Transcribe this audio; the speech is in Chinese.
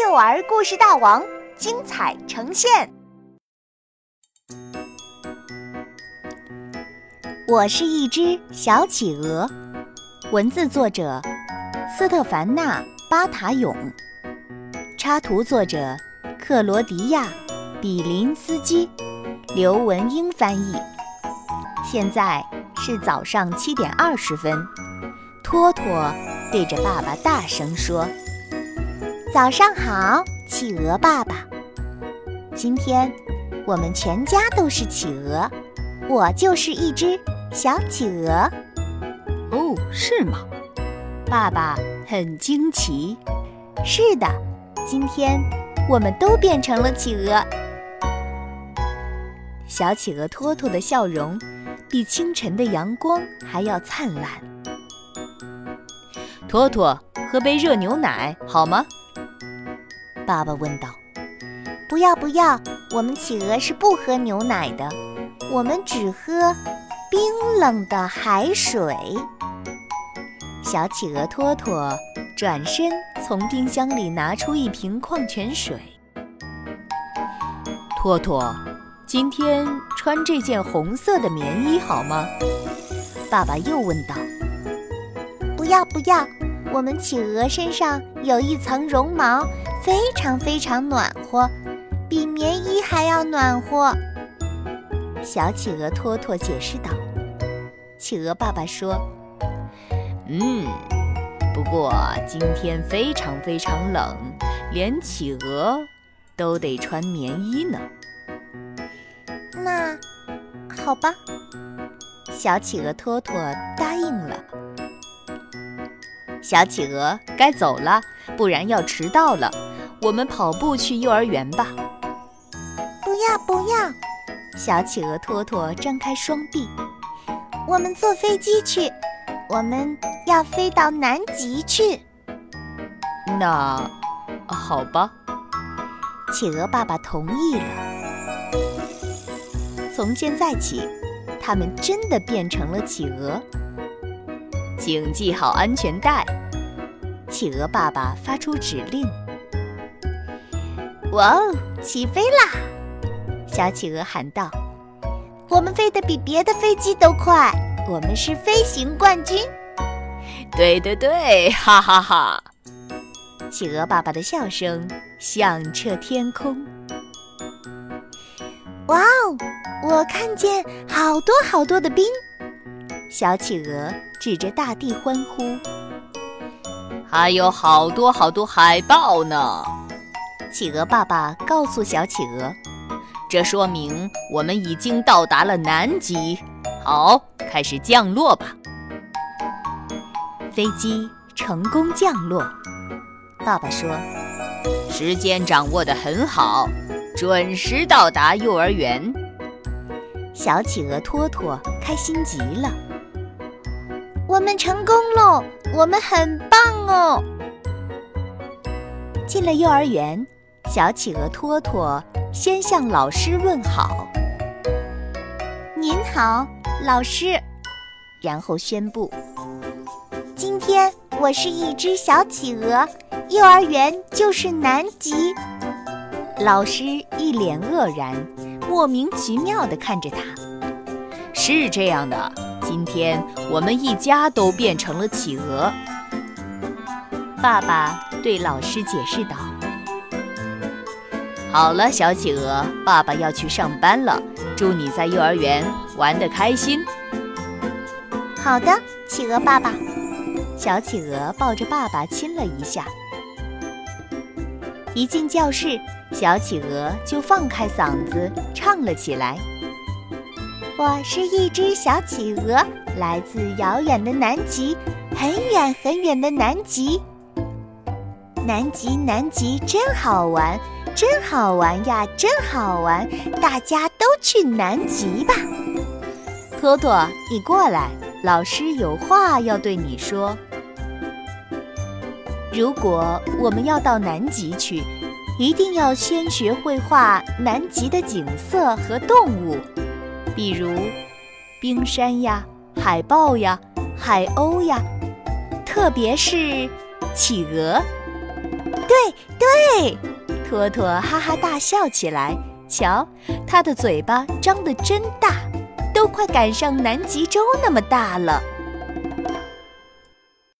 幼儿故事大王精彩呈现。我是一只小企鹅，文字作者斯特凡纳·巴塔永，插图作者克罗迪亚·比林斯基，刘文英翻译。现在是早上七点二十分，托托对着爸爸大声说。早上好，企鹅爸爸。今天我们全家都是企鹅，我就是一只小企鹅。哦，是吗？爸爸很惊奇。是的，今天我们都变成了企鹅。小企鹅托托的笑容比清晨的阳光还要灿烂。托托，喝杯热牛奶好吗？爸爸问道：“不要不要，我们企鹅是不喝牛奶的，我们只喝冰冷的海水。”小企鹅托托转身从冰箱里拿出一瓶矿泉水。托托，今天穿这件红色的棉衣好吗？爸爸又问道。“不要不要，我们企鹅身上有一层绒毛。”非常非常暖和，比棉衣还要暖和。小企鹅托托解释道。企鹅爸爸说：“嗯，不过今天非常非常冷，连企鹅都得穿棉衣呢。”那好吧，小企鹅托托答应了。小企鹅该走了，不然要迟到了。我们跑步去幼儿园吧！不要不要！小企鹅托托张开双臂。我们坐飞机去，我们要飞到南极去。那好吧，企鹅爸爸同意了。从现在起，他们真的变成了企鹅。请系好安全带。企鹅爸爸发出指令。哇哦，起飞啦！小企鹅喊道：“我们飞得比别的飞机都快，我们是飞行冠军。”对对对，哈哈哈！企鹅爸爸的笑声响彻天空。哇哦，我看见好多好多的冰！小企鹅指着大地欢呼。还有好多好多海豹呢！企鹅爸爸告诉小企鹅：“这说明我们已经到达了南极。好，开始降落吧。”飞机成功降落。爸爸说：“时间掌握得很好，准时到达幼儿园。”小企鹅托托开心极了：“我们成功喽！我们很棒哦！”进了幼儿园。小企鹅托托先向老师问好：“您好，老师。”然后宣布：“今天我是一只小企鹅，幼儿园就是南极。”老师一脸愕然，莫名其妙地看着他。是这样的，今天我们一家都变成了企鹅。爸爸对老师解释道。好了，小企鹅，爸爸要去上班了。祝你在幼儿园玩得开心。好的，企鹅爸爸。小企鹅抱着爸爸亲了一下。一进教室，小企鹅就放开嗓子唱了起来：“我是一只小企鹅，来自遥远的南极，很远很远的南极。南极，南极真好玩。”真好玩呀，真好玩！大家都去南极吧。托托，你过来，老师有话要对你说。如果我们要到南极去，一定要先学会画南极的景色和动物，比如冰山呀、海豹呀、海鸥呀，特别是企鹅。对对！托托哈哈大笑起来。瞧，他的嘴巴张得真大，都快赶上南极洲那么大了。